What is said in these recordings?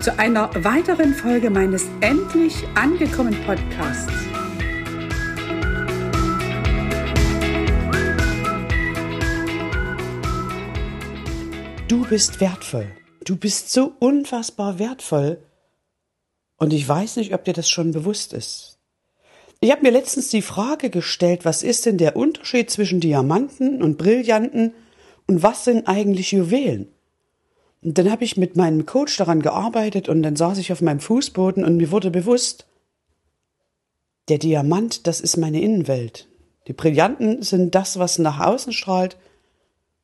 zu einer weiteren Folge meines Endlich angekommen Podcasts. Du bist wertvoll. Du bist so unfassbar wertvoll. Und ich weiß nicht, ob dir das schon bewusst ist. Ich habe mir letztens die Frage gestellt, was ist denn der Unterschied zwischen Diamanten und Brillanten und was sind eigentlich Juwelen? Und dann habe ich mit meinem Coach daran gearbeitet und dann saß ich auf meinem Fußboden und mir wurde bewusst, der Diamant, das ist meine Innenwelt. Die Brillanten sind das, was nach außen strahlt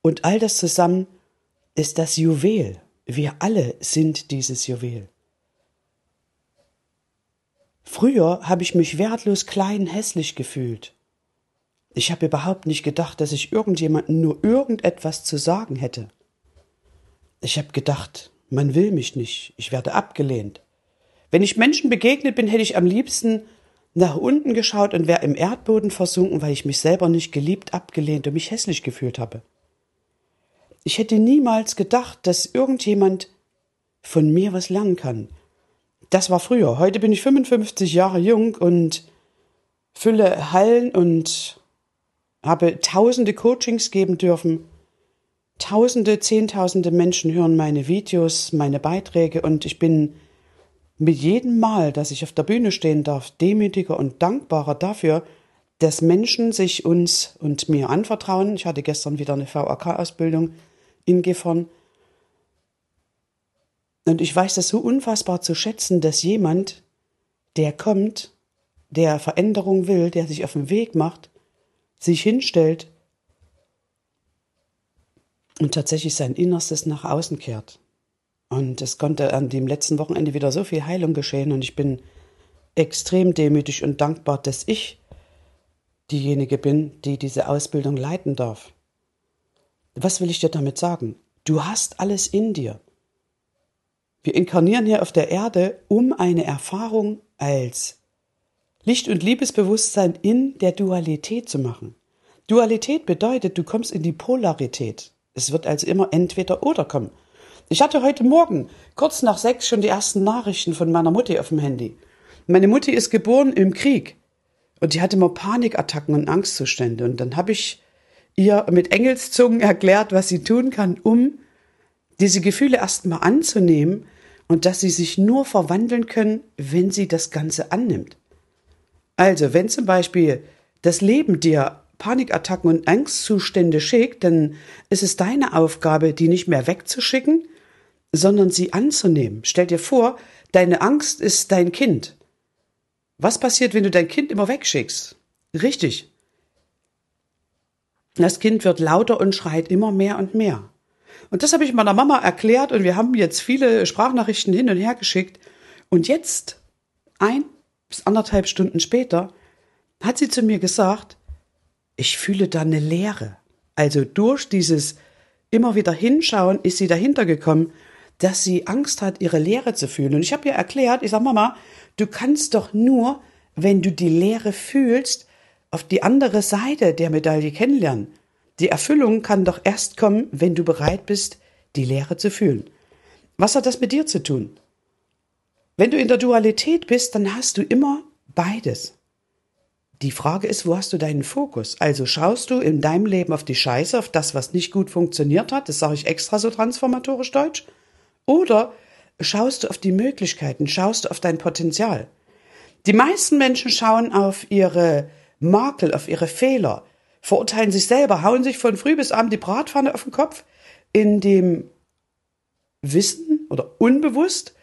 und all das zusammen ist das Juwel. Wir alle sind dieses Juwel. Früher habe ich mich wertlos klein hässlich gefühlt. Ich habe überhaupt nicht gedacht, dass ich irgendjemandem nur irgendetwas zu sagen hätte. Ich habe gedacht, man will mich nicht, ich werde abgelehnt. Wenn ich Menschen begegnet bin, hätte ich am liebsten nach unten geschaut und wäre im Erdboden versunken, weil ich mich selber nicht geliebt, abgelehnt und mich hässlich gefühlt habe. Ich hätte niemals gedacht, dass irgendjemand von mir was lernen kann. Das war früher. Heute bin ich 55 Jahre jung und fülle Hallen und habe tausende Coachings geben dürfen Tausende, Zehntausende Menschen hören meine Videos, meine Beiträge und ich bin mit jedem Mal, dass ich auf der Bühne stehen darf, demütiger und dankbarer dafür, dass Menschen sich uns und mir anvertrauen. Ich hatte gestern wieder eine VAK-Ausbildung in Gifhorn. Und ich weiß das so unfassbar zu schätzen, dass jemand, der kommt, der Veränderung will, der sich auf den Weg macht, sich hinstellt und tatsächlich sein Innerstes nach außen kehrt. Und es konnte an dem letzten Wochenende wieder so viel Heilung geschehen und ich bin extrem demütig und dankbar, dass ich diejenige bin, die diese Ausbildung leiten darf. Was will ich dir damit sagen? Du hast alles in dir. Wir inkarnieren hier auf der Erde, um eine Erfahrung als Licht- und Liebesbewusstsein in der Dualität zu machen. Dualität bedeutet, du kommst in die Polarität. Es wird also immer entweder oder kommen. Ich hatte heute Morgen kurz nach sechs schon die ersten Nachrichten von meiner Mutti auf dem Handy. Meine Mutti ist geboren im Krieg und die hatte immer Panikattacken und Angstzustände. Und dann habe ich ihr mit Engelszungen erklärt, was sie tun kann, um diese Gefühle erstmal anzunehmen und dass sie sich nur verwandeln können, wenn sie das Ganze annimmt. Also, wenn zum Beispiel das Leben dir Panikattacken und Angstzustände schickt, dann ist es deine Aufgabe, die nicht mehr wegzuschicken, sondern sie anzunehmen. Stell dir vor, deine Angst ist dein Kind. Was passiert, wenn du dein Kind immer wegschickst? Richtig. Das Kind wird lauter und schreit immer mehr und mehr. Und das habe ich meiner Mama erklärt und wir haben jetzt viele Sprachnachrichten hin und her geschickt. Und jetzt, ein bis anderthalb Stunden später, hat sie zu mir gesagt, ich fühle da eine Leere. Also durch dieses immer wieder hinschauen ist sie dahinter gekommen, dass sie Angst hat, ihre Leere zu fühlen. Und ich habe ihr erklärt, ich sag Mama, du kannst doch nur, wenn du die Leere fühlst, auf die andere Seite der Medaille kennenlernen. Die Erfüllung kann doch erst kommen, wenn du bereit bist, die Leere zu fühlen. Was hat das mit dir zu tun? Wenn du in der Dualität bist, dann hast du immer beides. Die Frage ist, wo hast du deinen Fokus? Also schaust du in deinem Leben auf die Scheiße, auf das, was nicht gut funktioniert hat, das sage ich extra so transformatorisch deutsch, oder schaust du auf die Möglichkeiten, schaust du auf dein Potenzial? Die meisten Menschen schauen auf ihre Makel, auf ihre Fehler, verurteilen sich selber, hauen sich von früh bis abend die Bratpfanne auf den Kopf, in dem Wissen oder unbewusst,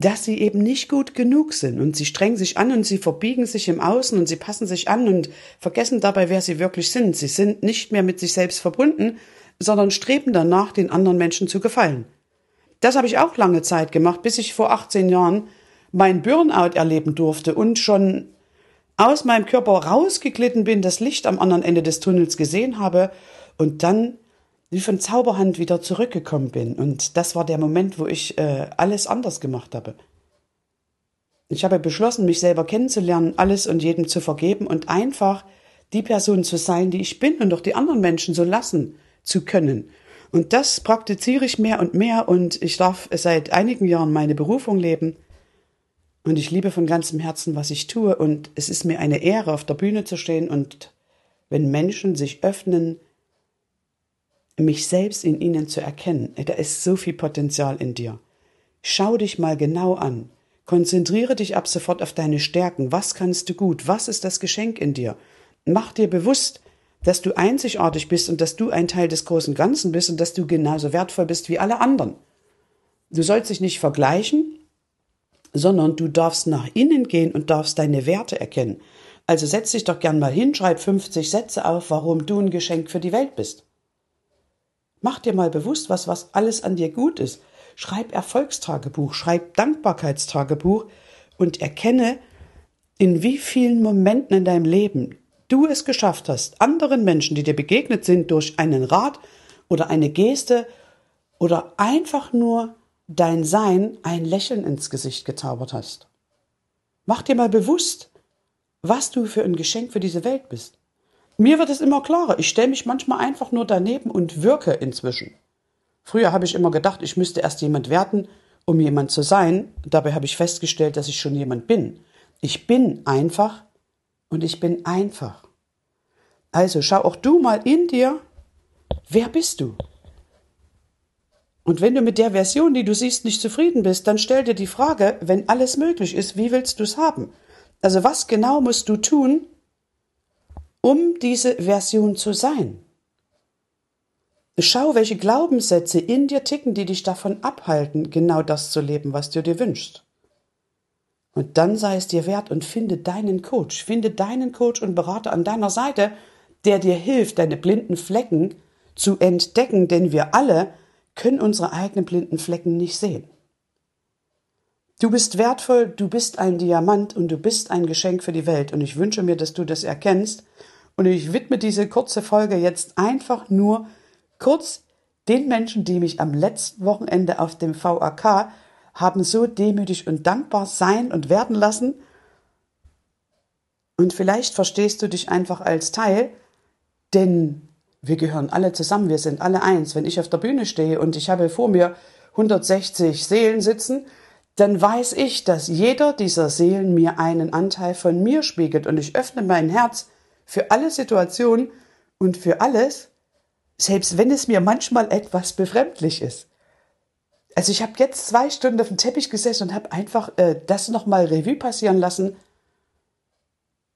dass sie eben nicht gut genug sind und sie strengen sich an und sie verbiegen sich im Außen und sie passen sich an und vergessen dabei, wer sie wirklich sind. Sie sind nicht mehr mit sich selbst verbunden, sondern streben danach, den anderen Menschen zu gefallen. Das habe ich auch lange Zeit gemacht, bis ich vor 18 Jahren mein Burnout erleben durfte und schon aus meinem Körper rausgeglitten bin, das Licht am anderen Ende des Tunnels gesehen habe und dann wie von Zauberhand wieder zurückgekommen bin. Und das war der Moment, wo ich äh, alles anders gemacht habe. Ich habe beschlossen, mich selber kennenzulernen, alles und jedem zu vergeben und einfach die Person zu sein, die ich bin und auch die anderen Menschen so lassen zu können. Und das praktiziere ich mehr und mehr und ich darf seit einigen Jahren meine Berufung leben. Und ich liebe von ganzem Herzen, was ich tue. Und es ist mir eine Ehre, auf der Bühne zu stehen und wenn Menschen sich öffnen, mich selbst in ihnen zu erkennen. Da ist so viel Potenzial in dir. Schau dich mal genau an. Konzentriere dich ab sofort auf deine Stärken. Was kannst du gut? Was ist das Geschenk in dir? Mach dir bewusst, dass du einzigartig bist und dass du ein Teil des großen Ganzen bist und dass du genauso wertvoll bist wie alle anderen. Du sollst dich nicht vergleichen, sondern du darfst nach innen gehen und darfst deine Werte erkennen. Also setz dich doch gern mal hin, schreib 50 Sätze auf, warum du ein Geschenk für die Welt bist. Mach dir mal bewusst, was, was alles an dir gut ist. Schreib Erfolgstagebuch, schreib Dankbarkeitstagebuch und erkenne, in wie vielen Momenten in deinem Leben du es geschafft hast, anderen Menschen, die dir begegnet sind, durch einen Rat oder eine Geste oder einfach nur dein Sein ein Lächeln ins Gesicht gezaubert hast. Mach dir mal bewusst, was du für ein Geschenk für diese Welt bist. Mir wird es immer klarer. Ich stelle mich manchmal einfach nur daneben und wirke inzwischen. Früher habe ich immer gedacht, ich müsste erst jemand werden, um jemand zu sein. Dabei habe ich festgestellt, dass ich schon jemand bin. Ich bin einfach und ich bin einfach. Also schau auch du mal in dir, wer bist du? Und wenn du mit der Version, die du siehst, nicht zufrieden bist, dann stell dir die Frage, wenn alles möglich ist, wie willst du es haben? Also was genau musst du tun, um diese Version zu sein? Schau, welche Glaubenssätze in dir ticken, die dich davon abhalten, genau das zu leben, was du dir wünschst. Und dann sei es dir wert und finde deinen Coach, finde deinen Coach und Berater an deiner Seite, der dir hilft, deine blinden Flecken zu entdecken, denn wir alle können unsere eigenen blinden Flecken nicht sehen. Du bist wertvoll, du bist ein Diamant und du bist ein Geschenk für die Welt und ich wünsche mir, dass du das erkennst und ich widme diese kurze Folge jetzt einfach nur kurz den Menschen, die mich am letzten Wochenende auf dem VAK haben so demütig und dankbar sein und werden lassen. Und vielleicht verstehst du dich einfach als Teil, denn wir gehören alle zusammen, wir sind alle eins. Wenn ich auf der Bühne stehe und ich habe vor mir 160 Seelen sitzen, dann weiß ich, dass jeder dieser Seelen mir einen Anteil von mir spiegelt und ich öffne mein Herz für alle Situationen und für alles, selbst wenn es mir manchmal etwas befremdlich ist. Also ich habe jetzt zwei Stunden auf dem Teppich gesessen und habe einfach äh, das nochmal Revue passieren lassen,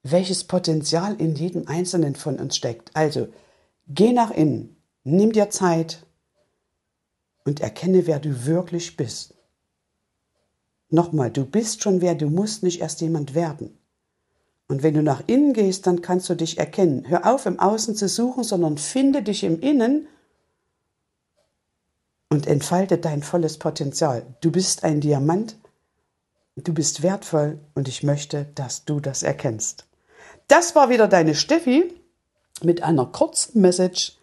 welches Potenzial in jedem Einzelnen von uns steckt. Also, geh nach innen, nimm dir Zeit und erkenne, wer du wirklich bist. Nochmal, du bist schon wer, du musst nicht erst jemand werden. Und wenn du nach innen gehst, dann kannst du dich erkennen. Hör auf, im Außen zu suchen, sondern finde dich im Innen und entfalte dein volles Potenzial. Du bist ein Diamant, du bist wertvoll und ich möchte, dass du das erkennst. Das war wieder deine Steffi mit einer kurzen Message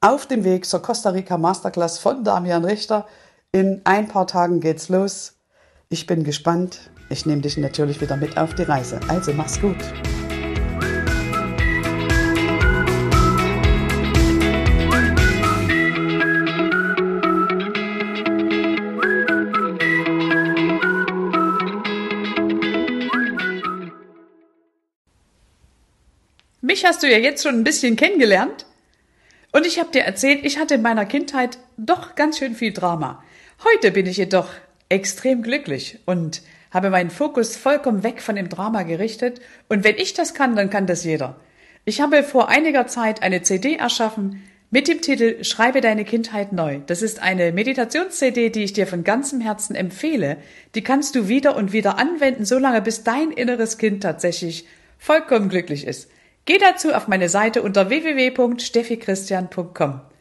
auf dem Weg zur Costa Rica Masterclass von Damian Richter. In ein paar Tagen geht's los. Ich bin gespannt. Ich nehme dich natürlich wieder mit auf die Reise. Also mach's gut. Mich hast du ja jetzt schon ein bisschen kennengelernt. Und ich habe dir erzählt, ich hatte in meiner Kindheit doch ganz schön viel Drama. Heute bin ich jedoch extrem glücklich und habe meinen Fokus vollkommen weg von dem Drama gerichtet. Und wenn ich das kann, dann kann das jeder. Ich habe vor einiger Zeit eine CD erschaffen mit dem Titel Schreibe deine Kindheit neu. Das ist eine Meditations-CD, die ich dir von ganzem Herzen empfehle. Die kannst du wieder und wieder anwenden, solange bis dein inneres Kind tatsächlich vollkommen glücklich ist. Geh dazu auf meine Seite unter www.steffichristian.com.